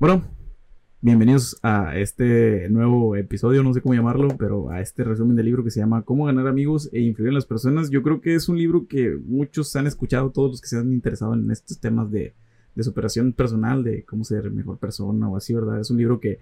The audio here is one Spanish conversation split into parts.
Bueno, bienvenidos a este nuevo episodio, no sé cómo llamarlo, pero a este resumen del libro que se llama Cómo ganar amigos e influir en las personas. Yo creo que es un libro que muchos han escuchado, todos los que se han interesado en estos temas de, superación personal, de cómo ser mejor persona o así, ¿verdad? Es un libro que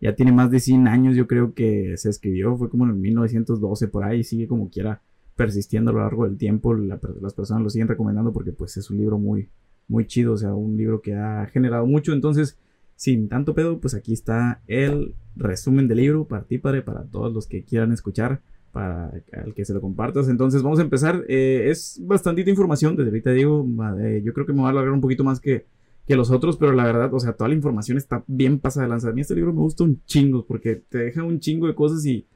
ya tiene más de 100 años, yo creo que se escribió, fue como en 1912 por ahí, sigue como quiera persistiendo a lo largo del tiempo, las personas lo siguen recomendando porque pues es un libro muy, muy chido, o sea, un libro que ha generado mucho, entonces, sin tanto pedo, pues aquí está el resumen del libro padre, para todos los que quieran escuchar, para el que se lo compartas. Entonces, vamos a empezar. Eh, es bastantita información, desde ahorita digo, eh, yo creo que me va a alargar un poquito más que, que los otros, pero la verdad, o sea, toda la información está bien pasada de lanza. A mí este libro me gusta un chingo, porque te deja un chingo de cosas y...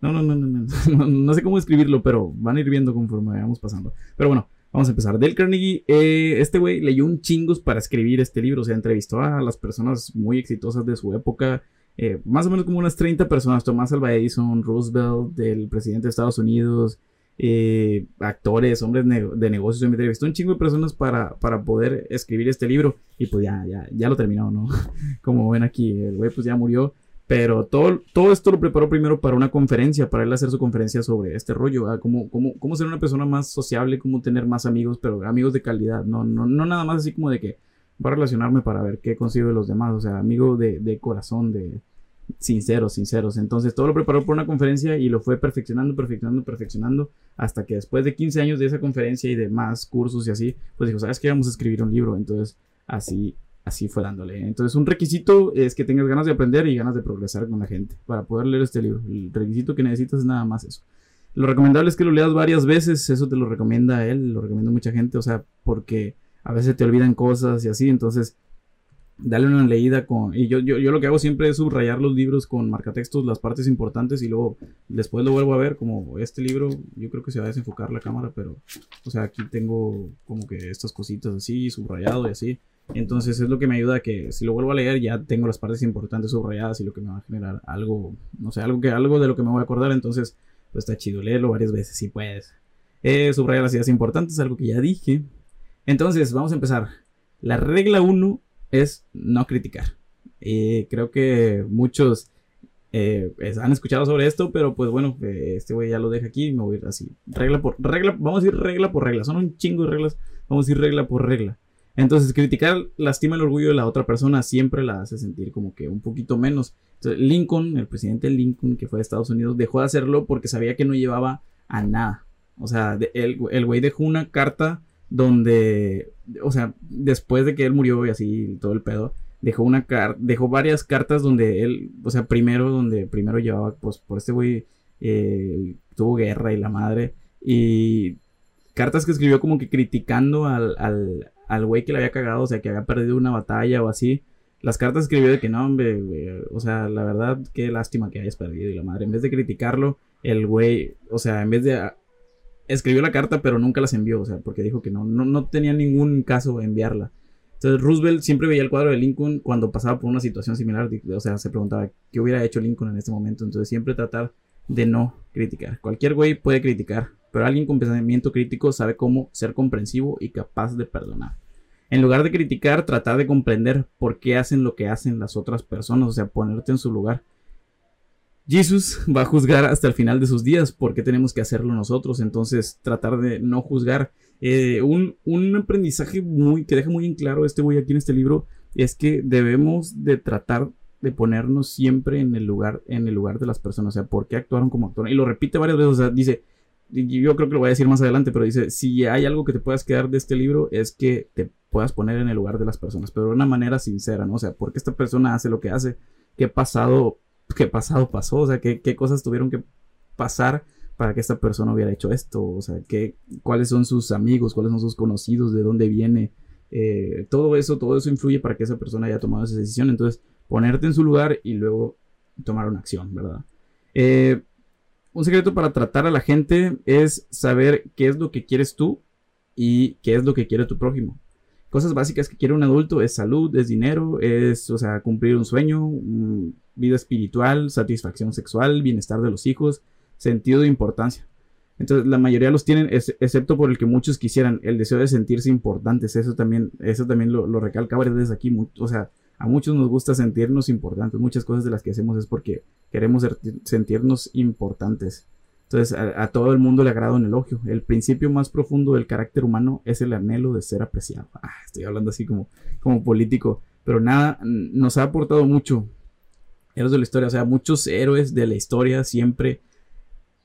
No, no, no, no, no, no, no sé cómo escribirlo, pero van a ir viendo conforme vayamos pasando. Pero bueno, Vamos a empezar. Del Carnegie, eh, este güey leyó un chingos para escribir este libro. O sea, entrevistó a las personas muy exitosas de su época. Eh, más o menos como unas 30 personas. Tomás Alva Edison, Roosevelt, del presidente de Estados Unidos, eh, actores, hombres de negocios. Entrevistó un chingo de personas para, para poder escribir este libro. Y pues ya, ya, ya lo terminó, ¿no? como ven aquí, el güey pues ya murió. Pero todo, todo esto lo preparó primero para una conferencia, para él hacer su conferencia sobre este rollo, cómo, cómo, cómo, ser una persona más sociable, cómo tener más amigos, pero amigos de calidad, no, no, no nada más así como de que va a relacionarme para ver qué consigo de los demás, o sea, amigo de, de corazón, de sinceros, sinceros. Entonces todo lo preparó por una conferencia y lo fue perfeccionando, perfeccionando, perfeccionando, hasta que después de 15 años de esa conferencia y de más cursos y así, pues dijo, ¿sabes qué? Vamos a escribir un libro. Entonces así así fue dándole. Entonces, un requisito es que tengas ganas de aprender y ganas de progresar con la gente para poder leer este libro. El requisito que necesitas es nada más eso. Lo recomendable es que lo leas varias veces, eso te lo recomienda él, lo recomienda mucha gente, o sea, porque a veces te olvidan cosas y así, entonces dale una leída con... Y yo, yo, yo lo que hago siempre es subrayar los libros con marcatextos, las partes importantes y luego después lo vuelvo a ver como este libro, yo creo que se va a desenfocar la cámara, pero, o sea, aquí tengo como que estas cositas así, subrayado y así. Entonces es lo que me ayuda a que si lo vuelvo a leer ya tengo las partes importantes subrayadas y lo que me va a generar algo, no sé, algo, que, algo de lo que me voy a acordar. Entonces, pues está chido leerlo varias veces si puedes. Eh, subrayar las ideas importantes, algo que ya dije. Entonces, vamos a empezar. La regla 1 es no criticar. Eh, creo que muchos eh, han escuchado sobre esto, pero pues bueno, este güey ya lo deja aquí y me voy a ir así. Regla por regla, vamos a ir regla por regla. Son un chingo de reglas, vamos a ir regla por regla. Entonces, criticar lastima el orgullo de la otra persona, siempre la hace sentir como que un poquito menos. Entonces, Lincoln, el presidente Lincoln, que fue de Estados Unidos, dejó de hacerlo porque sabía que no llevaba a nada. O sea, el, el güey dejó una carta donde, o sea, después de que él murió y así todo el pedo, dejó una dejó varias cartas donde él, o sea, primero donde primero llevaba, pues por este güey eh, tuvo guerra y la madre y cartas que escribió como que criticando al güey que le había cagado, o sea, que había perdido una batalla o así. Las cartas escribió de que no, hombre, o sea, la verdad, qué lástima que hayas perdido y la madre. En vez de criticarlo, el güey, o sea, en vez de... Escribió la carta, pero nunca las envió, o sea, porque dijo que no, no, no tenía ningún caso enviarla. Entonces Roosevelt siempre veía el cuadro de Lincoln cuando pasaba por una situación similar, o sea, se preguntaba qué hubiera hecho Lincoln en este momento. Entonces siempre tratar de no criticar. Cualquier güey puede criticar, pero alguien con pensamiento crítico sabe cómo ser comprensivo y capaz de perdonar. En lugar de criticar, tratar de comprender por qué hacen lo que hacen las otras personas, o sea, ponerte en su lugar. Jesús va a juzgar hasta el final de sus días, ¿por qué tenemos que hacerlo nosotros? Entonces, tratar de no juzgar. Eh, un, un, aprendizaje muy, que deja muy en claro este voy aquí en este libro es que debemos de tratar de ponernos siempre en el lugar, en el lugar de las personas, o sea, por qué actuaron como actuaron. Y lo repite varias veces, o sea, dice, yo creo que lo voy a decir más adelante, pero dice, si hay algo que te puedas quedar de este libro es que te puedas poner en el lugar de las personas, pero de una manera sincera, ¿no? O sea, ¿por qué esta persona hace lo que hace? ¿Qué pasado, qué pasado pasó? O sea, ¿qué, qué cosas tuvieron que pasar para que esta persona hubiera hecho esto? O sea, ¿qué, ¿cuáles son sus amigos? ¿Cuáles son sus conocidos? ¿De dónde viene? Eh, todo eso, todo eso influye para que esa persona haya tomado esa decisión. Entonces, ponerte en su lugar y luego tomar una acción, ¿verdad? Eh, un secreto para tratar a la gente es saber qué es lo que quieres tú y qué es lo que quiere tu prójimo. Cosas básicas que quiere un adulto es salud, es dinero, es, o sea, cumplir un sueño, vida espiritual, satisfacción sexual, bienestar de los hijos, sentido de importancia. Entonces, la mayoría los tienen, excepto por el que muchos quisieran, el deseo de sentirse importantes. Eso también, eso también lo, lo recalca varias veces aquí. O sea, A muchos nos gusta sentirnos importantes. Muchas cosas de las que hacemos es porque queremos sentirnos importantes. Entonces, a, todo el mundo le agrada un elogio. El principio más profundo del carácter humano es el anhelo de ser apreciado. Ah, estoy hablando así como, como político. Pero nada, nos ha aportado mucho. Héroes de la historia, o sea, muchos héroes de la historia siempre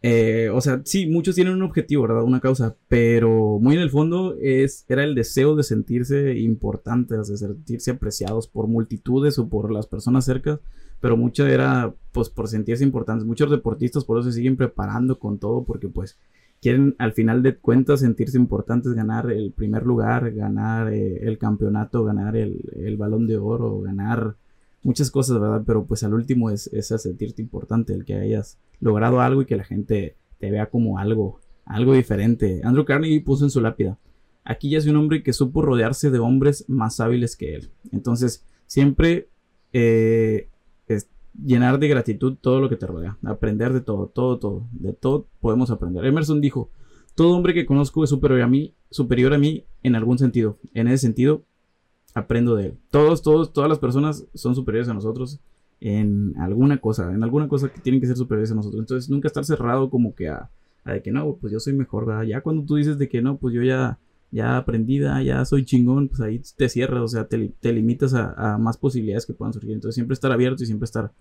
eh, o sea, sí, muchos tienen un objetivo, ¿verdad? Una causa, pero muy en el fondo es, era el deseo de sentirse importantes, de sentirse apreciados por multitudes o por las personas cerca, pero mucho era pues por sentirse importantes. Muchos deportistas por eso se siguen preparando con todo porque pues quieren al final de cuentas sentirse importantes, ganar el primer lugar, ganar eh, el campeonato, ganar el balón de oro, ganar muchas cosas, ¿verdad? Pero pues al último es, es sentirte importante, el que hayas logrado algo y que la gente te vea como algo, algo diferente. Andrew Carnegie puso en su lápida, aquí ya es un hombre que supo rodearse de hombres más hábiles que él. Entonces, siempre eh, es llenar de gratitud todo lo que te rodea, aprender de todo, todo, todo, de todo podemos aprender. Emerson dijo, todo hombre que conozco es superior a mí, superior a mí en algún sentido. En ese sentido, aprendo de él. Todos, todos, todas las personas son superiores a nosotros en alguna cosa, en alguna cosa que tienen que ser superiores a nosotros. Entonces, nunca estar cerrado como que a, de que no, pues yo soy mejor. Ya cuando tú dices de que no, pues yo ya, ya aprendida, ya soy chingón, pues ahí te cierras, o sea, te, te limitas a, a, más posibilidades que puedan surgir. Entonces, siempre estar abierto y siempre estar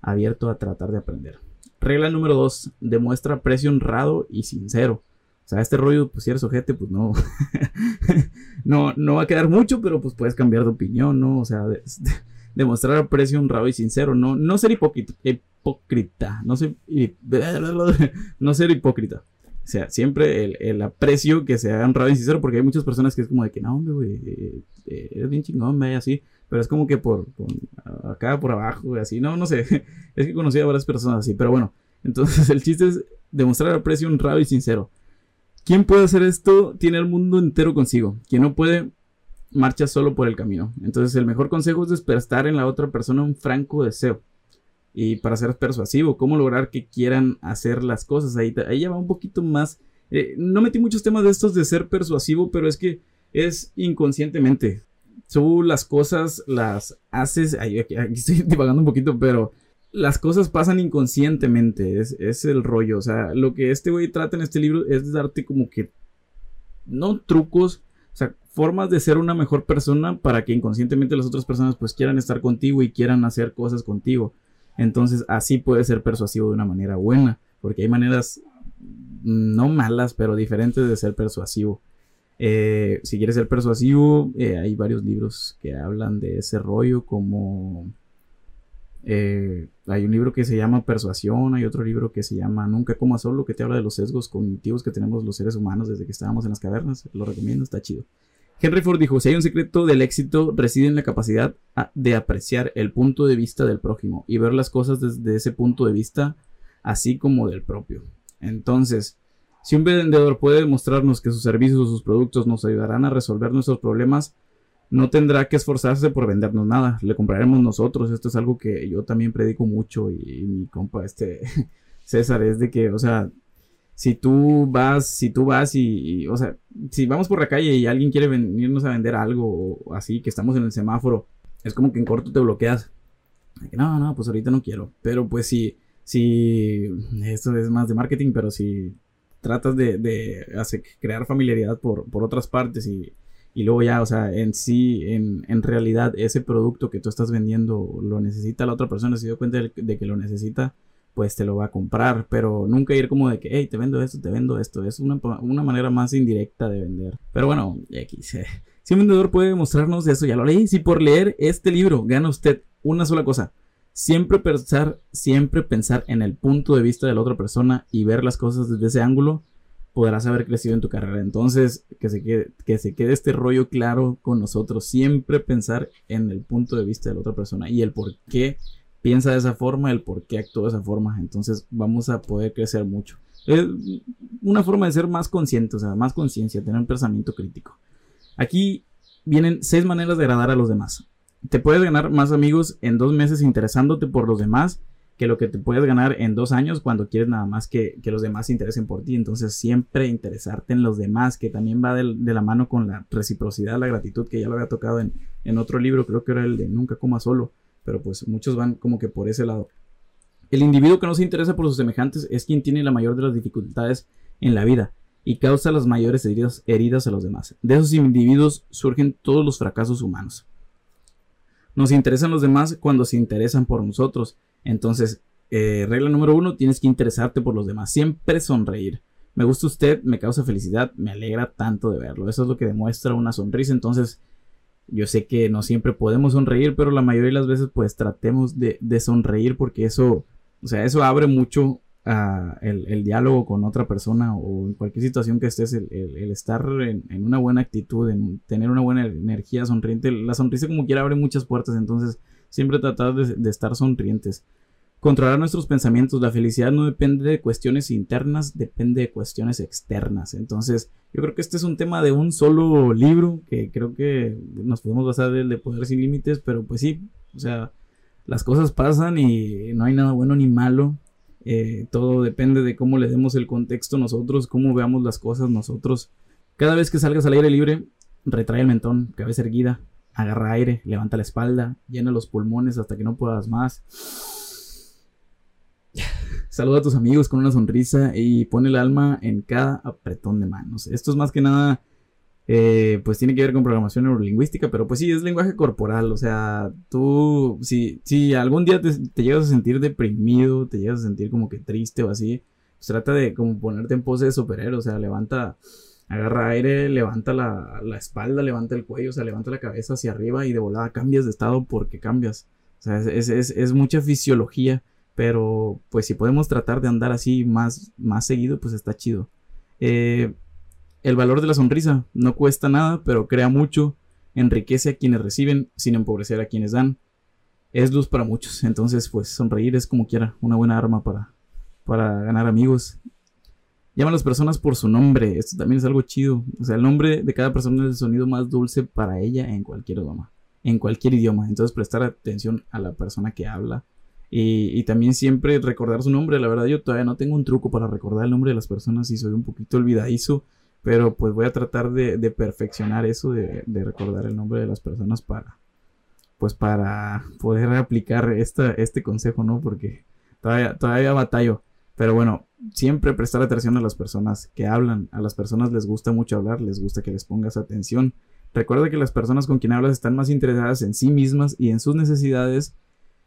abierto a tratar de aprender. Regla número dos, demuestra aprecio honrado y sincero. O sea, este rollo, pues si eres ojete, pues no, no, no va a quedar mucho, pero pues puedes cambiar de opinión, ¿no? O sea, demostrar aprecio honrado y sincero, no, no ser hipócrita, no ser, no ser hipócrita. O sea, siempre el, el, aprecio que sea honrado y sincero, porque hay muchas personas que es como de que no, hombre, güey, eh, eh, eres bien chingón, güey, así, pero es como que por, acá, por abajo, así, no, no sé, es que conocí a varias personas así, pero bueno, entonces el chiste es demostrar aprecio honrado y sincero. ¿Quién puede hacer esto? Tiene el mundo entero consigo. Quien no puede, marcha solo por el camino. Entonces el mejor consejo es despertar en la otra persona un franco deseo. Y para ser persuasivo, cómo lograr que quieran hacer las cosas. Ahí, ahí ya va un poquito más. Eh, no metí muchos temas de estos de ser persuasivo, pero es que es inconscientemente. Tú las cosas las haces. aquí estoy divagando un poquito, pero las cosas pasan inconscientemente, es, el rollo. O sea, lo que este güey trata en este libro es darte como que, no trucos, o sea, formas de ser una mejor persona para que inconscientemente las otras personas pues quieran estar contigo y quieran hacer cosas contigo. Entonces así puede ser persuasivo de una manera buena, porque hay maneras no malas, pero diferentes de ser persuasivo. Eh, si quieres ser persuasivo, eh, hay varios libros que hablan de ese rollo, como eh, hay un libro que se llama Persuasión, hay otro libro que se llama Nunca coma solo, que te habla de los sesgos cognitivos que tenemos los seres humanos desde que estábamos en las cavernas. Lo recomiendo, está chido. Henry Ford dijo, si hay un secreto del éxito, reside en la capacidad de apreciar el punto de vista del prójimo y ver las cosas desde ese punto de vista, así como del propio. Entonces, si un vendedor puede demostrarnos que sus servicios o sus productos nos ayudarán a resolver nuestros problemas, no tendrá que esforzarse por vendernos nada, le compraremos nosotros. Esto es algo que yo también predico mucho y, mi compa este César es de que, o sea, si tú vas, si tú vas y, o sea, si vamos por la calle y alguien quiere venirnos a vender algo o así, que estamos en el semáforo, es como que en corto te bloqueas. No, no, pues ahorita no quiero. Pero pues si, si, esto es más de marketing, pero si tratas de, de hacer, crear familiaridad por, por otras partes y y luego ya, o sea, en sí, en, en, realidad, ese producto que tú estás vendiendo lo necesita la otra persona, se dio cuenta de, que lo necesita, pues te lo va a comprar, pero nunca ir como de que, hey, te vendo esto, te vendo esto, es una, una manera más indirecta de vender. Pero bueno, aquí Si un vendedor puede mostrarnos eso, ya lo leí, si por leer este libro gana usted una sola cosa, siempre pensar, siempre pensar en el punto de vista de la otra persona y ver las cosas desde ese ángulo, podrás haber crecido en tu carrera. Entonces, que se, quede, que se quede este rollo claro con nosotros. Siempre pensar en el punto de vista de la otra persona y el por qué piensa de esa forma, el por qué actúa de esa forma. Entonces, vamos a poder crecer mucho. Es una forma de ser más consciente, o sea, más conciencia, tener un pensamiento crítico. Aquí vienen seis maneras de agradar a los demás. Te puedes ganar más amigos en dos meses interesándote por los demás que lo que te puedes ganar en dos años cuando quieres nada más que, los demás se interesen por ti. Entonces siempre interesarte en los demás, que también va de, la mano con la reciprocidad, la gratitud, que ya lo había tocado en, en otro libro, creo que era el de Nunca coma solo, pero pues muchos van como que por ese lado. El individuo que no se interesa por sus semejantes es quien tiene la mayor de las dificultades en la vida y causa las mayores heridas, heridas a los demás. De esos individuos surgen todos los fracasos humanos. Nos interesan los demás cuando se interesan por nosotros entonces, eh, regla número uno, tienes que interesarte por los demás. Siempre sonreír. Me gusta usted, me causa felicidad, me alegra tanto de verlo. Eso es lo que demuestra una sonrisa. Entonces, yo sé que no siempre podemos sonreír, pero la mayoría de las veces pues tratemos de, sonreír porque eso, o sea, eso abre mucho uh, el, diálogo con otra persona o en cualquier situación que estés, el, estar en, una buena actitud, en tener una buena energía sonriente. La sonrisa como quiera abre muchas puertas, entonces Siempre tratar de, estar sonrientes. Controlar nuestros pensamientos. La felicidad no depende de cuestiones internas, depende de cuestiones externas. Entonces, yo creo que este es un tema de un solo libro que creo que nos podemos basar del de Poder sin Límites, pero pues sí, o sea, las cosas pasan y no hay nada bueno ni malo. Eh, todo depende de cómo le demos el contexto nosotros, cómo veamos las cosas nosotros. Cada vez que salgas al aire libre, retrae el mentón, cabeza erguida, agarra aire, levanta la espalda, llena los pulmones hasta que no puedas más. Saluda a tus amigos con una sonrisa y pone el alma en cada apretón de manos. Esto es más que nada, eh, pues tiene que ver con programación neurolingüística, pero pues sí, es lenguaje corporal. O sea, tú, si, si algún día te, llegas a sentir deprimido, te llegas a sentir como que triste o así, pues trata de como ponerte en pose de superhéroe. O sea, levanta agarra aire, levanta la, espalda, levanta el cuello, o sea, levanta la cabeza hacia arriba y de volada cambias de estado porque cambias. O sea, es, mucha fisiología, pero pues si podemos tratar de andar así más, más seguido, pues está chido. Eh, el valor de la sonrisa no cuesta nada, pero crea mucho, enriquece a quienes reciben sin empobrecer a quienes dan. Es luz para muchos, entonces pues sonreír es como quiera, una buena arma para, para ganar amigos Llama a las personas por su nombre. Esto también es algo chido. O sea, el nombre de cada persona es el sonido más dulce para ella en cualquier idioma. En cualquier idioma. Entonces prestar atención a la persona que habla. Y, también siempre recordar su nombre. La verdad yo todavía no tengo un truco para recordar el nombre de las personas y soy un poquito olvidadizo. Pero pues voy a tratar de, perfeccionar eso, de, recordar el nombre de las personas para, pues para poder aplicar este consejo, ¿no? Porque todavía, todavía batallo. Pero bueno, siempre prestar atención a las personas que hablan. A las personas les gusta mucho hablar, les gusta que les pongas atención. Recuerda que las personas con quien hablas están más interesadas en sí mismas y en sus necesidades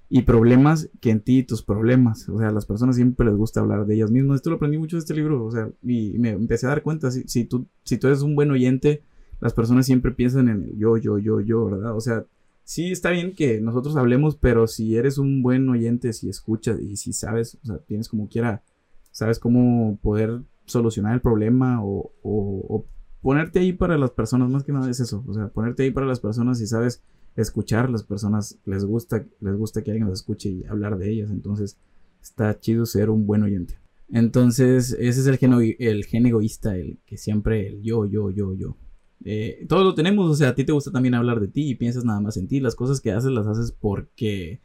y problemas que en ti y tus problemas. O sea, a las personas siempre les gusta hablar de ellas mismas. Esto lo aprendí mucho de este libro. O sea, y me empecé a dar cuenta. Si, si, tú, si tú eres un buen oyente, las personas siempre piensan en el yo, yo, yo, yo, ¿verdad? O sea, sí está bien que nosotros hablemos, pero si eres un buen oyente, si escuchas y si sabes, o sea, tienes como quiera, sabes cómo poder solucionar el problema o, ponerte ahí para las personas, más que nada es eso, o sea, ponerte ahí para las personas y sabes escuchar, las personas les gusta, les gusta que alguien las escuche y hablar de ellas, entonces está chido ser un buen oyente. Entonces, ese es el gen, el gen egoísta, el que siempre el yo, yo, yo, yo. Eh, todo lo tenemos, o sea, a ti te gusta también hablar de ti y piensas nada más en ti. Las cosas que haces las haces porque,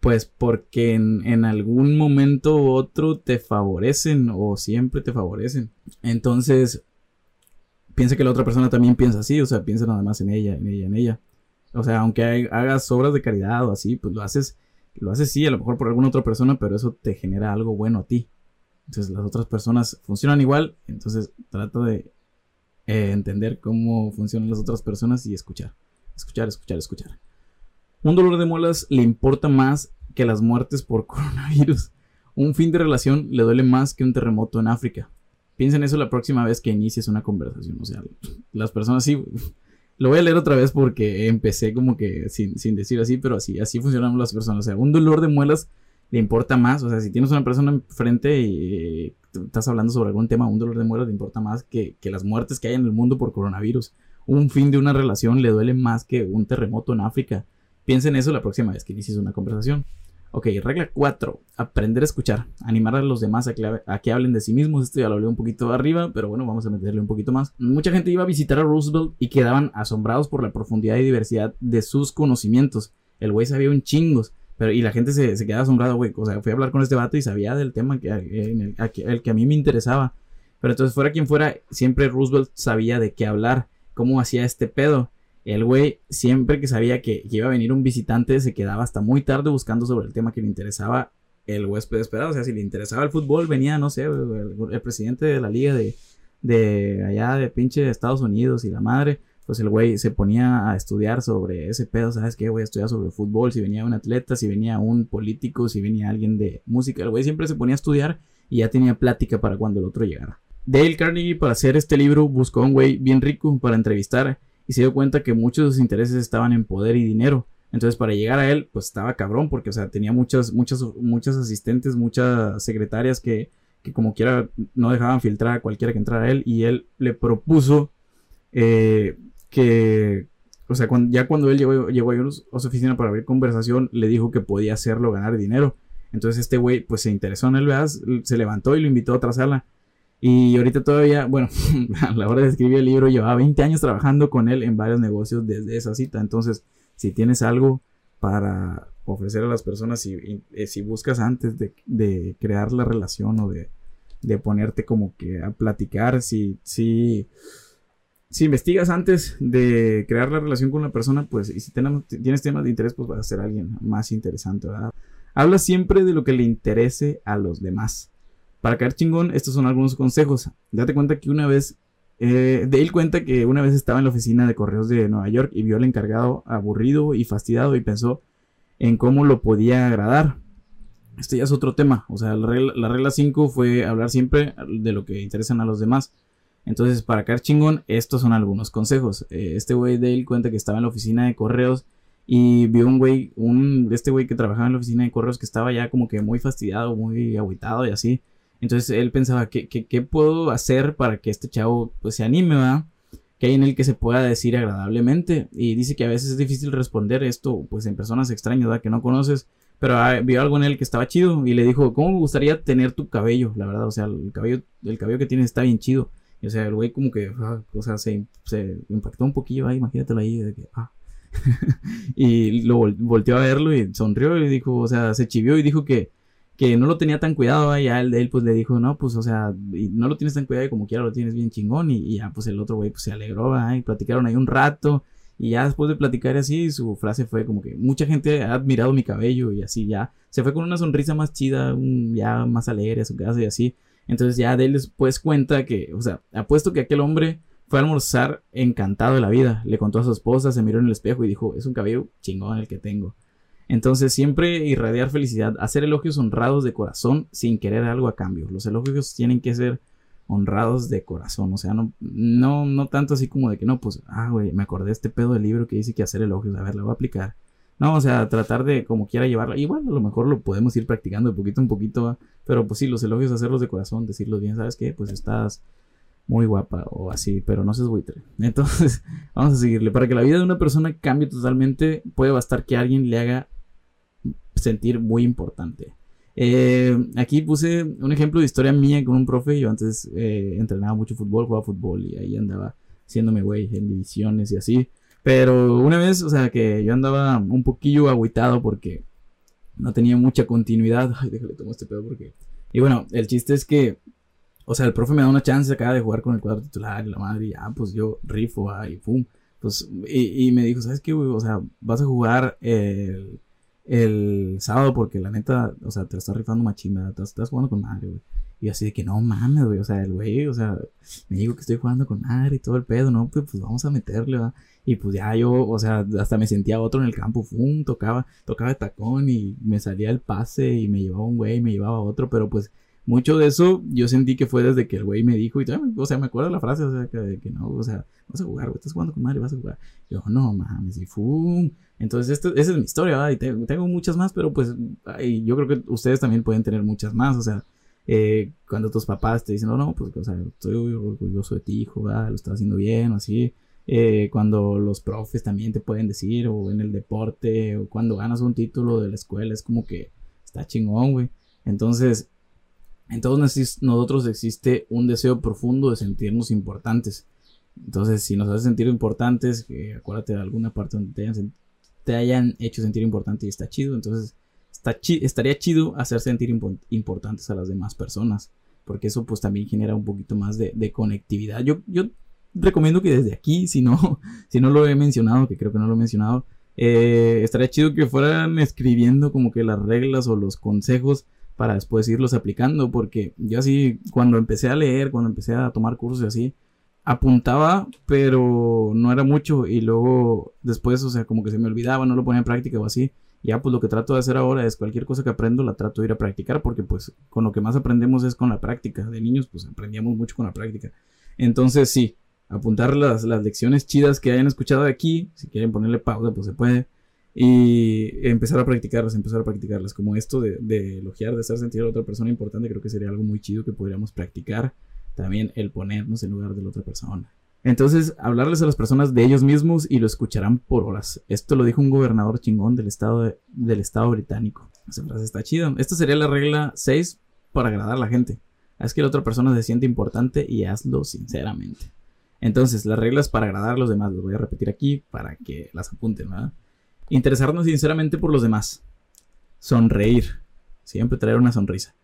pues porque en, algún momento u otro te favorecen o siempre te favorecen. Entonces, piensa que la otra persona también piensa así, o sea, piensa nada más en ella, en ella, en ella. O sea, aunque hagas obras de caridad o así, pues lo haces, lo haces sí, a lo mejor por alguna otra persona, pero eso te genera algo bueno a ti. Entonces las otras personas funcionan igual, entonces trata de eh, entender cómo funcionan las otras personas y escuchar. Escuchar, escuchar, escuchar. Un dolor de muelas le importa más que las muertes por coronavirus. Un fin de relación le duele más que un terremoto en África. Piensa en eso la próxima vez que inicies una conversación. O sea, las personas sí. Lo voy a leer otra vez porque empecé como que sin, sin decir así, pero así, así funcionan las personas. O sea, un dolor de muelas le importa más. O sea, si tienes una persona enfrente y estás hablando sobre algún tema, un dolor de muelas le importa más que, las muertes que hay en el mundo por coronavirus. Un fin de una relación le duele más que un terremoto en África. Piensa en eso la próxima vez que inicies una conversación. Ok, regla 4. Aprender a escuchar. Animar a los demás a que, a hablen de sí mismos. Esto ya lo hablé un poquito arriba, pero bueno, vamos a meterle un poquito más. Mucha gente iba a visitar a Roosevelt y quedaban asombrados por la profundidad y diversidad de sus conocimientos. El güey sabía un chingos Pero, y la gente se, se queda asombrada, güey. O sea, fui a hablar con este vato y sabía del tema que, el, el que a mí me interesaba. Pero entonces, fuera quien fuera, siempre Roosevelt sabía de qué hablar, cómo hacía este pedo. El güey, siempre que sabía que, iba a venir un visitante, se quedaba hasta muy tarde buscando sobre el tema que le interesaba el huésped esperado. O sea, si le interesaba el fútbol, venía, no sé, el, presidente de la liga de, de allá de pinche Estados Unidos y la madre pues el güey se ponía a estudiar sobre ese pedo, ¿sabes qué? Voy a estudiar sobre fútbol, si venía un atleta, si venía un político, si venía alguien de música, el güey siempre se ponía a estudiar y ya tenía plática para cuando el otro llegara. Dale Carnegie para hacer este libro buscó a un güey bien rico para entrevistar y se dio cuenta que muchos de sus intereses estaban en poder y dinero. Entonces para llegar a él pues estaba cabrón porque o sea tenía muchas, muchas, muchas asistentes, muchas secretarias que, que como quiera no dejaban filtrar a cualquiera que entrara a él y él le propuso eh, que, o sea, ya cuando él llegó, llegó a, su oficina para abrir conversación, le dijo que podía hacerlo ganar dinero. Entonces este güey pues se interesó en él, ¿verdad? Se levantó y lo invitó a otra sala. Y ahorita todavía, bueno, a la hora de escribir el libro llevaba 20 años trabajando con él en varios negocios desde esa cita. Entonces, si tienes algo para ofrecer a las personas, si, eh, si buscas antes de, crear la relación o de, ponerte como que a platicar, si, si investigas antes de crear la relación con la persona, pues, y si tienes temas de interés, pues vas a ser alguien más interesante, ¿verdad? Habla siempre de lo que le interese a los demás. Para caer chingón, estos son algunos consejos. Date cuenta que una vez, eh, Dale cuenta que una vez estaba en la oficina de correos de Nueva York y vio al encargado aburrido y fastidiado y pensó en cómo lo podía agradar. Este ya es otro tema. O sea, la regla 5 fue hablar siempre de lo que interesan a los demás. Entonces, para caer chingón, estos son algunos consejos. Eh, este güey Dale cuenta que estaba en la oficina de correos y vio un güey, un, este güey que trabajaba en la oficina de correos que estaba ya como que muy fastidiado, muy aguitado y así. Entonces él pensaba, ¿qué, qué, puedo hacer para que este chavo pues se anime, va? Que hay en él que se pueda decir agradablemente. Y dice que a veces es difícil responder esto pues en personas extrañas, ¿verdad? Que no conoces. Pero ah, vio algo en él que estaba chido y le dijo, ¿cómo me gustaría tener tu cabello? La verdad, o sea, el cabello, el cabello que tienes está bien chido. Y, o sea, el güey como que, ah, o sea, se, se, impactó un poquillo ahí, imagínatelo ahí, de que, ah. y lo volteó a verlo y sonrió y dijo, o sea, se chivió y dijo que, que no lo tenía tan cuidado, y ya de él pues le dijo, no, pues, o sea, no lo tienes tan cuidado y como quiera lo tienes bien chingón, y, ya pues el otro güey pues se alegró, y platicaron ahí un rato, y ya después de platicar así, su frase fue como que mucha gente ha admirado mi cabello y así ya, se fue con una sonrisa más chida, ya más alegre a su casa y así, entonces ya de él después cuenta que, o sea, apuesto que aquel hombre fue a almorzar encantado de la vida. Le contó a su esposa, se miró en el espejo y dijo, es un cabello chingón el que tengo. Entonces siempre irradiar felicidad, hacer elogios honrados de corazón sin querer algo a cambio. Los elogios tienen que ser honrados de corazón, o sea, no, no, no tanto así como de que no, pues, ah, güey, me acordé de este pedo del libro que dice que hacer elogios, a ver, lo voy a aplicar. No, o sea, tratar de como quiera llevarla. Bueno, a lo mejor lo podemos ir practicando de poquito en poquito. Pero pues sí, los elogios hacerlos de corazón, decirlos bien, ¿sabes qué? Pues estás muy guapa o así, pero no seas buitre. Entonces, vamos a seguirle. Para que la vida de una persona cambie totalmente, puede bastar que alguien le haga sentir muy importante. Eh, aquí puse un ejemplo de historia mía con un profe. Yo antes eh, entrenaba mucho fútbol, jugaba fútbol y ahí andaba haciéndome güey en divisiones y así. Pero una vez, o sea, que yo andaba un poquillo agüitado porque no tenía mucha continuidad. Ay, déjale tomar este pedo porque. Y bueno, el chiste es que, o sea, el profe me da una chance acá de jugar con el cuadro titular y la madre, y ah, pues yo rifo, ah, y pum. Pues, y, y me dijo, ¿sabes qué, güey? O sea, vas a jugar el, el sábado porque la neta, o sea, te estás rifando machina, te estás jugando con madre, güey. Y así de que no mames, güey. O sea, el güey, o sea, me dijo que estoy jugando con madre y todo el pedo, ¿no? Pues, pues vamos a meterle, ¿va? Y pues ya yo, o sea, hasta me sentía otro en el campo, fum, tocaba, tocaba de tacón y me salía el pase y me llevaba un güey, me llevaba otro, pero pues mucho de eso yo sentí que fue desde que el güey me dijo, y o sea, me acuerdo la frase, o sea, que, que no, o sea, vas a jugar, güey, estás jugando con madre, vas a jugar. Yo, no mames, y fum. Entonces, esto, esa es mi historia, ¿verdad? Y tengo, tengo, muchas más, pero pues yo creo que ustedes también pueden tener muchas más, o sea, eh, cuando tus papás te dicen, no, no, pues, o sea, estoy orgulloso de ti, hijo, ¿verdad? Lo estás haciendo bien, o así. Eh, cuando los profes también te pueden decir, o en el deporte, o cuando ganas un título de la escuela, es como que está chingón, güey. Entonces, en todos nosotros existe un deseo profundo de sentirnos importantes. Entonces, si nos hace sentir importantes, acuérdate de alguna parte donde te hayan, hecho sentir importante y está chido, entonces estaría chido hacer sentir importantes a las demás personas, porque eso pues también genera un poquito más de, conectividad. Yo, yo recomiendo que desde aquí, si no, si no lo he mencionado, que creo que no lo he mencionado, eh, estaría chido que fueran escribiendo como que las reglas o los consejos para después irlos aplicando, porque yo así, cuando empecé a leer, cuando empecé a tomar cursos y así, apuntaba, pero no era mucho y luego después, o sea, como que se me olvidaba, no lo ponía en práctica o así. Ya pues lo que trato de hacer ahora es cualquier cosa que aprendo la trato de ir a practicar porque pues con lo que más aprendemos es con la práctica. De niños pues aprendíamos mucho con la práctica. Entonces sí, apuntar las, las lecciones chidas que hayan escuchado aquí, si quieren ponerle pausa pues se puede. Y empezar a practicarlas, empezar a practicarlas. Como esto de, de elogiar, de hacer sentir a la otra persona importante, creo que sería algo muy chido que podríamos practicar también el ponernos en lugar de la otra persona. Entonces, hablarles a las personas de ellos mismos y lo escucharán por horas. Esto lo dijo un gobernador chingón del estado, del estado británico. Esa frase está chida. Esta sería la regla 6 para agradar a la gente. Haz que la otra persona se siente importante y hazlo sinceramente. Entonces, las reglas para agradar a los demás, las voy a repetir aquí para que las apunten, ¿verdad? Interesarnos sinceramente por los demás. Sonreír. Siempre traer una sonrisa.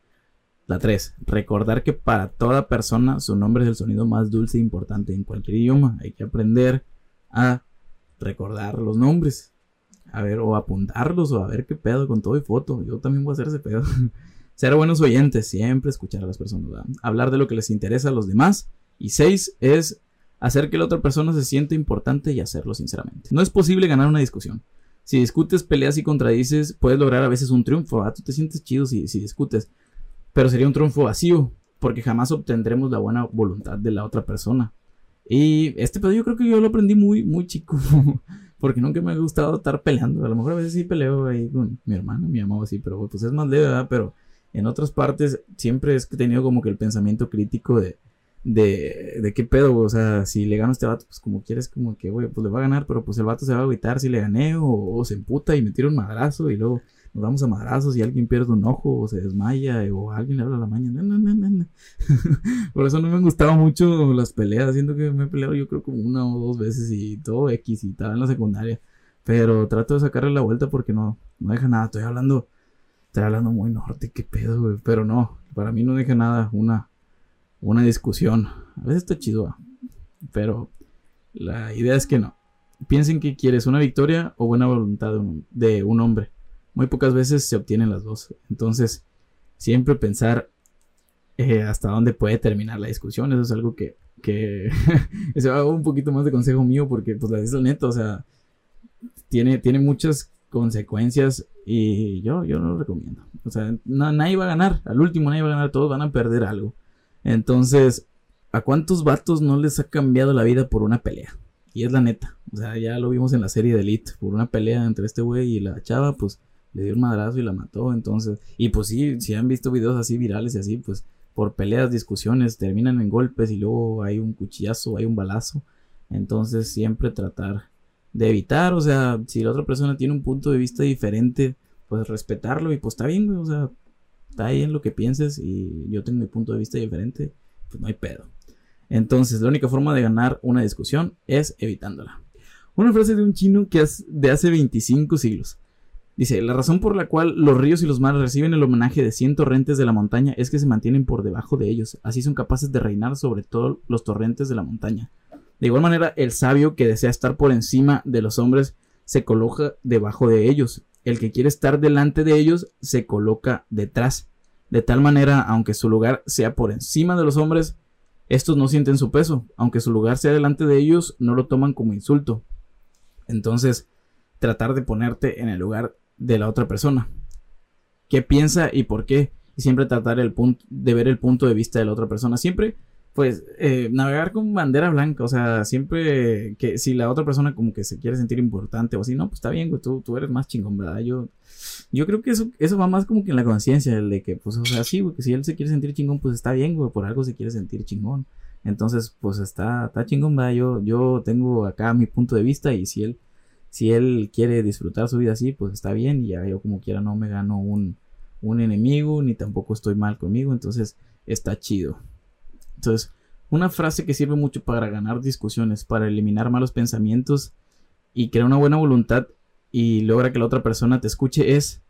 La 3. Recordar que para toda persona su nombre es el sonido más dulce e importante en cualquier idioma. Hay que aprender a recordar los nombres. A ver, o apuntarlos, o a ver qué pedo con todo y foto. Yo también voy a hacer ese pedo. Ser buenos oyentes, siempre escuchar a las personas. Hablar de lo que les interesa a los demás. Y 6 es hacer que la otra persona se sienta importante y hacerlo sinceramente. No es posible ganar una discusión. Si discutes, peleas y contradices, puedes lograr a veces un triunfo. Tú te sientes chido si, si discutes pero sería un triunfo vacío, porque jamás obtendremos la buena voluntad de la otra persona. Y este pedo yo creo que yo lo aprendí muy, muy chico, porque nunca me ha gustado estar peleando. A lo mejor a veces sí peleo ahí con mi hermano, mi mamá así, pero pues es más leve, ¿verdad? Pero en otras partes siempre he tenido como que el pensamiento crítico de, de, de qué pedo, o sea, si le gano a este vato, pues como quieres, como que, güey, pues le va a ganar, pero pues el vato se va a agüitar si le gané, o, se emputa y me tira un madrazo y luego nos vamos a madrazos y alguien pierde un ojo o se desmaya o alguien le habla la mañana. Por eso no me han mucho las peleas. Siento que me he peleado yo creo como una o dos veces y todo X y estaba en la secundaria. Pero trato de sacarle la vuelta porque no, no deja nada. Estoy hablando, estoy hablando muy norte, qué pedo, güey. Pero no, para mí no deja nada una, una discusión. A veces está chido, pero la idea es que no. Piensen que quieres una victoria o buena voluntad de un hombre muy pocas veces se obtienen las dos. Entonces, siempre pensar eh, hasta dónde puede terminar la discusión, eso es algo que, que eso hago un poquito más de consejo mío porque pues la es neta, o sea, tiene, tiene muchas consecuencias y yo, yo no lo recomiendo. O sea, nadie va a ganar, al último nadie va a ganar, todos van a perder algo. Entonces, ¿a cuántos vatos no les ha cambiado la vida por una pelea? Y es la neta. O sea, ya lo vimos en la serie de Elite. Por una pelea entre este güey y la chava, pues le dio un madrazo y la mató. Entonces, y pues sí, si han visto videos así virales y así, pues por peleas, discusiones, terminan en golpes y luego hay un cuchillazo, hay un balazo. Entonces, siempre tratar de evitar, o sea, si la otra persona tiene un punto de vista diferente, pues respetarlo y pues está bien, güey, o sea, está ahí en lo que pienses y yo tengo mi punto de vista diferente, pues no hay pedo. Entonces, la única forma de ganar una discusión es evitándola. Una frase de un chino que es de hace 25 siglos. Dice, la razón por la cual los ríos y los mares reciben el homenaje de cien torrentes de la montaña es que se mantienen por debajo de ellos, así son capaces de reinar sobre todos los torrentes de la montaña. De igual manera, el sabio que desea estar por encima de los hombres se coloca debajo de ellos, el que quiere estar delante de ellos se coloca detrás. De tal manera, aunque su lugar sea por encima de los hombres, estos no sienten su peso, aunque su lugar sea delante de ellos, no lo toman como insulto. Entonces, tratar de ponerte en el lugar de la otra persona. ¿Qué piensa y por qué? Y siempre tratar de ver el punto de vista de la otra persona. Siempre, pues, eh, navegar con bandera blanca. O sea, siempre que si la otra persona como que se quiere sentir importante o así, no, pues está bien, tú, tú eres más chingón, ¿verdad? Yo, yo creo que eso, eso va más como que en la conciencia, el de que, pues, o sea, sí, que si él se quiere sentir chingón, pues está bien, güey, por algo se quiere sentir chingón. Entonces, pues está, está chingón, ¿verdad? Yo, yo tengo acá mi punto de vista y si él si él quiere disfrutar su vida así, pues está bien. Y ya yo como quiera no me gano un, un enemigo, ni tampoco estoy mal conmigo. Entonces está chido. Entonces, una frase que sirve mucho para ganar discusiones, para eliminar malos pensamientos y crear una buena voluntad y logra que la otra persona te escuche es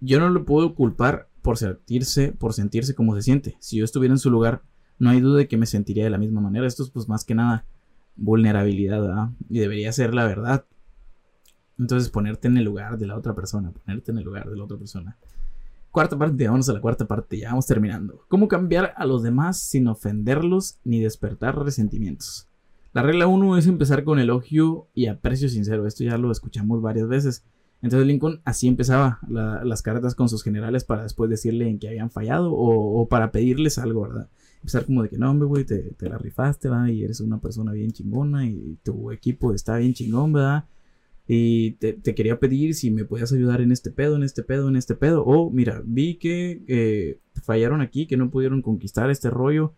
yo no lo puedo culpar por sentirse, por sentirse como se siente. Si yo estuviera en su lugar, no hay duda de que me sentiría de la misma manera. Esto es pues más que nada vulnerabilidad. Y debería ser la verdad. Entonces ponerte en el lugar de la otra persona, ponerte en el lugar de la otra persona. Cuarta parte, vamos a la cuarta parte, ya vamos terminando. ¿Cómo cambiar a los demás sin ofenderlos ni despertar resentimientos? La regla 1 es empezar con elogio y aprecio sincero. Esto ya lo escuchamos varias veces. Entonces Lincoln así empezaba las cartas con sus generales para después decirle en que habían fallado o, para pedirles algo, ¿verdad? Empezar como de que no, hombre, güey, te, la rifaste, ¿verdad? Y eres una persona bien chingona y tu equipo está bien chingón, ¿verdad? Y te, quería pedir si me podías ayudar en este pedo, en este pedo, en este pedo. O mira, vi que eh, fallaron aquí, que no pudieron conquistar este rollo.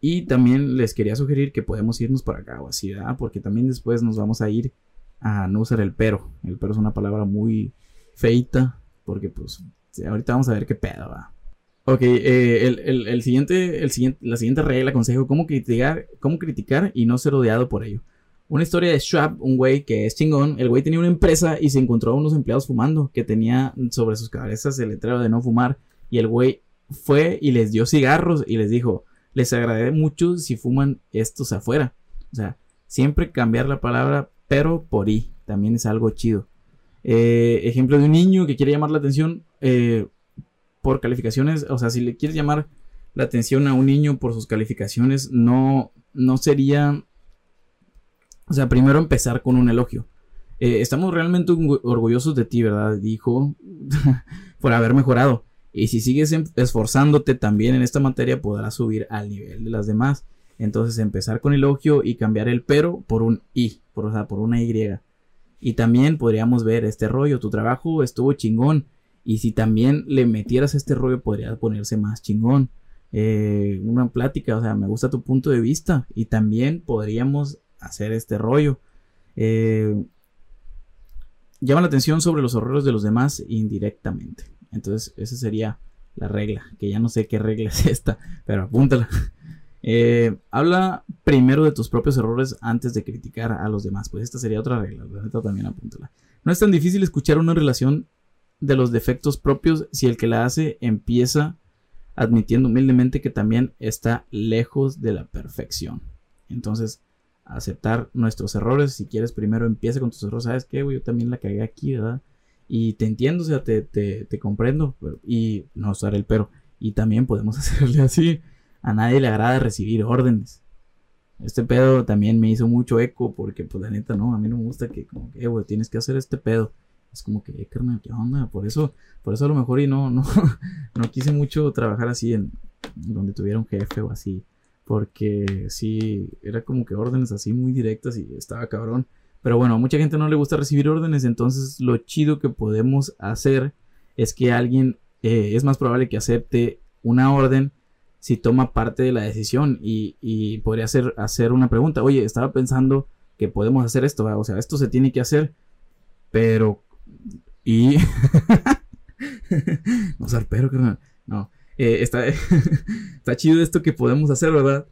Y también les quería sugerir que podemos irnos para acá o así, ¿verdad? Porque también después nos vamos a ir a no usar el pero. El pero es una palabra muy feita, porque pues ahorita vamos a ver qué pedo va. Ok, eh, el, siguiente, el siguiente, la siguiente regla, consejo, cómo criticar, cómo criticar y no ser odiado por ello. Una historia de Schwab, un güey que es chingón. El güey tenía una empresa y se encontró a unos empleados fumando que tenía sobre sus cabezas el letrero de no fumar. Y el güey fue y les dio cigarros y les dijo, les agradece mucho si fuman estos afuera. O sea, siempre cambiar la palabra pero por I. También es algo chido. Eh, ejemplo de un niño que quiere llamar la atención eh, por calificaciones. O sea, si le quieres llamar la atención a un niño por sus calificaciones, no, no sería... O sea, primero empezar con un elogio. Eh, estamos realmente orgullosos de ti, ¿verdad? Dijo, por haber mejorado. Y si sigues em, esforzándote también en esta materia, podrás subir al nivel de las demás. Entonces empezar con elogio y cambiar el pero por un i, o sea, por una y. Y también podríamos ver este rollo, tu trabajo estuvo chingón. Y si también le metieras este rollo, podría ponerse más chingón. Eh, una plática, o sea, me gusta tu punto de vista. Y también podríamos hacer este rollo. Eh, llama la atención sobre los errores de los demás indirectamente. Entonces, esa sería la regla. Que ya no sé qué regla es esta, pero apúntala. Eh, habla primero de tus propios errores antes de criticar a los demás. Pues esta sería otra regla. también apúntala. No es tan difícil escuchar una relación de los defectos propios si el que la hace empieza admitiendo humildemente que también está lejos de la perfección. Entonces, aceptar nuestros errores. Si quieres, primero empieza con tus errores. ¿Sabes qué, Yo también la cagué aquí, ¿verdad? Y te entiendo, o sea, te, te comprendo. y no usar el pero. Y también podemos hacerle así a nadie le agrada recibir órdenes. Este pedo también me hizo mucho eco porque, pues, la neta, no, a mí no me gusta que, como que, eh, güey, tienes que hacer este pedo. Es como que, eh, carnal, ¿qué onda? Por eso, por eso a lo mejor y no, no, no quise mucho trabajar así en donde tuviera un jefe o así. Porque sí, era como que órdenes así muy directas y estaba cabrón. Pero bueno, a mucha gente no le gusta recibir órdenes, entonces lo chido que podemos hacer es que alguien eh, es más probable que acepte una orden si toma parte de la decisión y, podría hacer, hacer una pregunta. Oye, estaba pensando que podemos hacer esto, o sea, esto se tiene que hacer, pero... Y... no ser pero, No. Eh, está, está chido esto que podemos hacer, ¿verdad?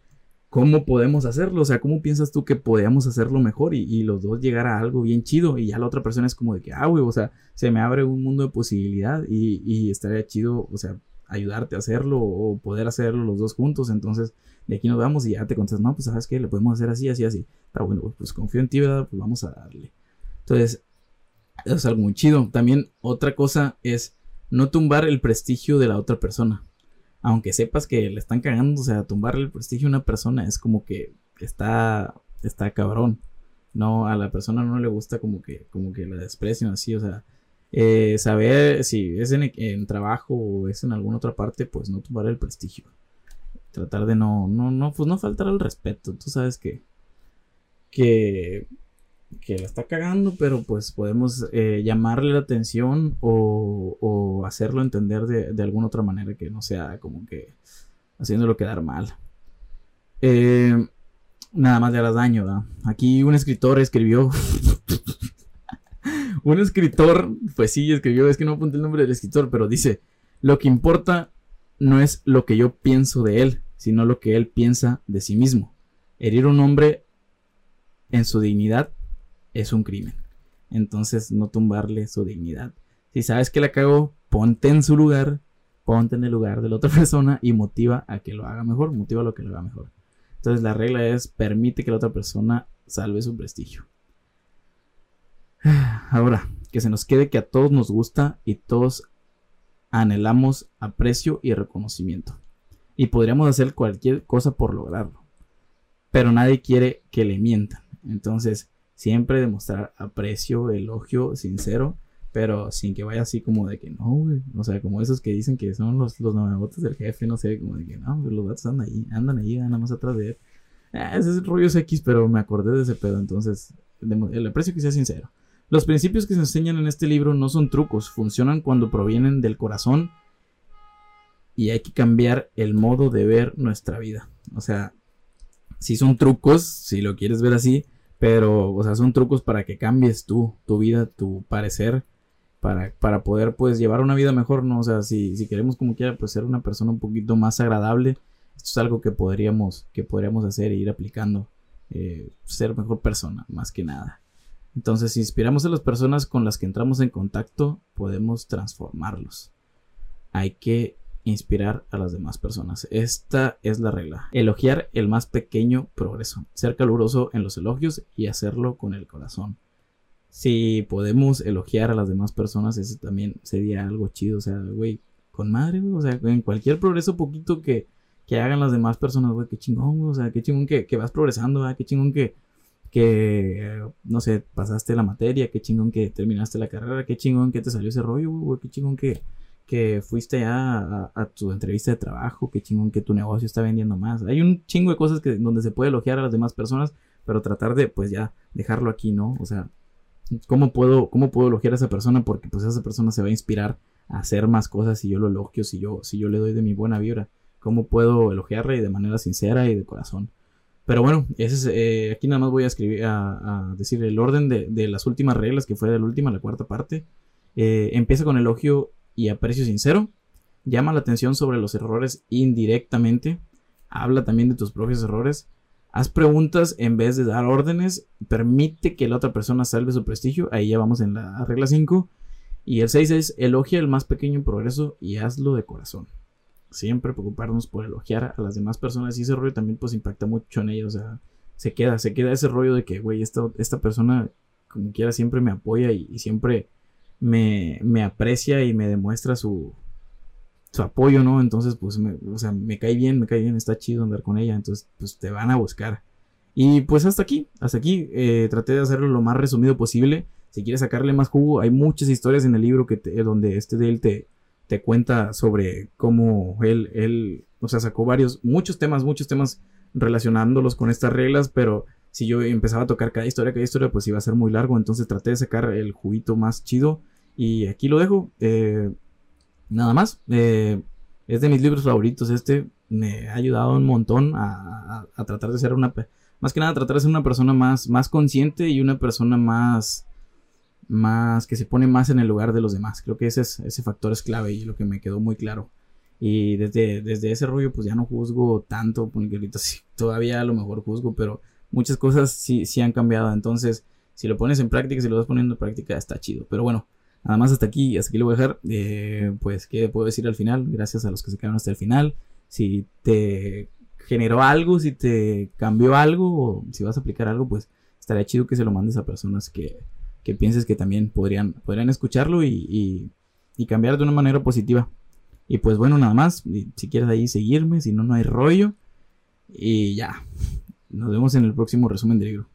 ¿Cómo podemos hacerlo? O sea, ¿cómo piensas tú que podemos hacerlo mejor y, los dos llegar a algo bien chido? Y ya la otra persona es como de que, ah, güey, o sea, se me abre un mundo de posibilidad y, y estaría chido, o sea, ayudarte a hacerlo o poder hacerlo los dos juntos. Entonces, de aquí nos vamos y ya te contestas, no, pues sabes que le podemos hacer así, así, así. Está bueno, pues confío en ti, ¿verdad? Pues vamos a darle. Entonces, es algo muy chido. También otra cosa es no tumbar el prestigio de la otra persona. Aunque sepas que le están cagando, o sea, tumbar el prestigio a una persona es como que está, está cabrón. No, a la persona no le gusta como que, como que la desprecian así, o sea, eh, saber si es en, trabajo o es en alguna otra parte, pues no tomar el prestigio. Tratar de no, no, no, pues no faltar al respeto. Tú sabes que, que, que la está cagando, pero pues podemos eh, llamarle la atención o, hacerlo entender de, alguna otra manera que no sea como que haciéndolo quedar mal. Eh, nada más le harás daño, Aquí un escritor escribió un escritor, pues sí, escribió, es que no apunté el nombre del escritor, pero dice, lo que importa no es lo que yo pienso de él, sino lo que él piensa de sí mismo. Herir un hombre en su dignidad es un crimen. Entonces, no tumbarle su dignidad. Si sabes que la cagó, ponte en su lugar, ponte en el lugar de la otra persona y motiva a que lo haga mejor, motiva a lo que lo haga mejor. Entonces la regla es permite que la otra persona salve su prestigio. Ahora, que se nos quede que a todos nos gusta y todos anhelamos aprecio y reconocimiento. Y podríamos hacer cualquier cosa por lograrlo. Pero nadie quiere que le mientan. Entonces, siempre demostrar aprecio, elogio sincero, pero sin que vaya así como de que no. O sea, como esos que dicen que son los, los del jefe, no sé, como de que no, los gatos andan ahí, andan ahí, nada más atrás de él. Ah, ese es rollo X, pero me acordé de ese pedo, entonces, el aprecio que sea sincero. Los principios que se enseñan en este libro no son trucos, funcionan cuando provienen del corazón y hay que cambiar el modo de ver nuestra vida. O sea, si son trucos, si lo quieres ver así, pero, o sea, son trucos para que cambies tú, tu vida, tu parecer, para, para poder, pues, llevar una vida mejor, ¿no? O sea, si, si queremos como quiera, pues, ser una persona un poquito más agradable, esto es algo que podríamos, que podríamos hacer e ir aplicando, eh, ser mejor persona, más que nada. Entonces, si inspiramos a las personas con las que entramos en contacto, podemos transformarlos. Hay que inspirar a las demás personas. Esta es la regla. Elogiar el más pequeño progreso. Ser caluroso en los elogios y hacerlo con el corazón. Si podemos elogiar a las demás personas, eso también sería algo chido. O sea, güey, con madre, güey. O sea, en cualquier progreso poquito que, que hagan las demás personas, güey, qué chingón, güey. O sea, qué chingón que, que vas progresando, ¿verdad? qué chingón que, que, no sé, pasaste la materia, qué chingón que terminaste la carrera, qué chingón que te salió ese rollo, güey, qué chingón que, que fuiste ya a, tu entrevista de trabajo, qué chingón que tu negocio está vendiendo más. Hay un chingo de cosas que, donde se puede elogiar a las demás personas, pero tratar de, pues ya, dejarlo aquí, ¿no? O sea, ¿cómo puedo, cómo puedo elogiar a esa persona? Porque pues esa persona se va a inspirar a hacer más cosas si yo lo elogio, si yo, si yo le doy de mi buena vibra. ¿Cómo puedo elogiarle de manera sincera y de corazón? Pero bueno, ese eh, aquí nada más voy a escribir, a, decir el orden de, las últimas reglas, que fue de la última la cuarta parte. Eh, empieza con elogio y aprecio sincero. Llama la atención sobre los errores indirectamente. Habla también de tus propios errores. Haz preguntas en vez de dar órdenes. Permite que la otra persona salve su prestigio. Ahí ya vamos en la regla 5. Y el 6 es elogia el más pequeño progreso y hazlo de corazón siempre preocuparnos por elogiar a las demás personas y ese rollo también pues impacta mucho en ellos, o sea, se queda, se queda ese rollo de que, güey, esta, esta persona como quiera siempre me apoya y, siempre me, me, aprecia y me demuestra su, su apoyo, ¿no? Entonces, pues, me, o sea, me cae bien, me cae bien, está chido andar con ella, entonces, pues, te van a buscar. Y pues hasta aquí, hasta aquí, eh, traté de hacerlo lo más resumido posible. Si quieres sacarle más jugo, hay muchas historias en el libro que donde este de él te, te cuenta sobre cómo él, él, o sea, sacó varios, muchos temas, muchos temas relacionándolos con estas reglas, pero si yo empezaba a tocar cada historia, cada historia, pues iba a ser muy largo, entonces traté de sacar el juguito más chido y aquí lo dejo. Eh, nada más, eh, es de mis libros favoritos, este me ha ayudado un montón a, tratar de ser una, más que nada tratar de ser una persona más, más consciente y una persona más más, que se pone más en el lugar de los demás. Creo que ese, es, ese factor es clave y lo que me quedó muy claro. Y desde, desde ese rollo pues ya no juzgo tanto, porque ahorita sí, todavía a lo mejor juzgo, pero muchas cosas sí, sí han cambiado. Entonces, si lo pones en práctica, si lo vas poniendo en práctica, está chido. Pero bueno, nada más hasta aquí, hasta aquí lo voy a dejar. Eh, pues, ¿qué puedo decir al final? Gracias a los que se quedaron hasta el final. Si te generó algo, si te cambió algo, o si vas a aplicar algo, pues estaría chido que se lo mandes a personas que, que pienses que también podrían, podrían escucharlo y, y, cambiar de una manera positiva. Y pues bueno, nada más. Si quieres ahí seguirme, si no, no hay rollo. Y ya. Nos vemos en el próximo resumen del libro.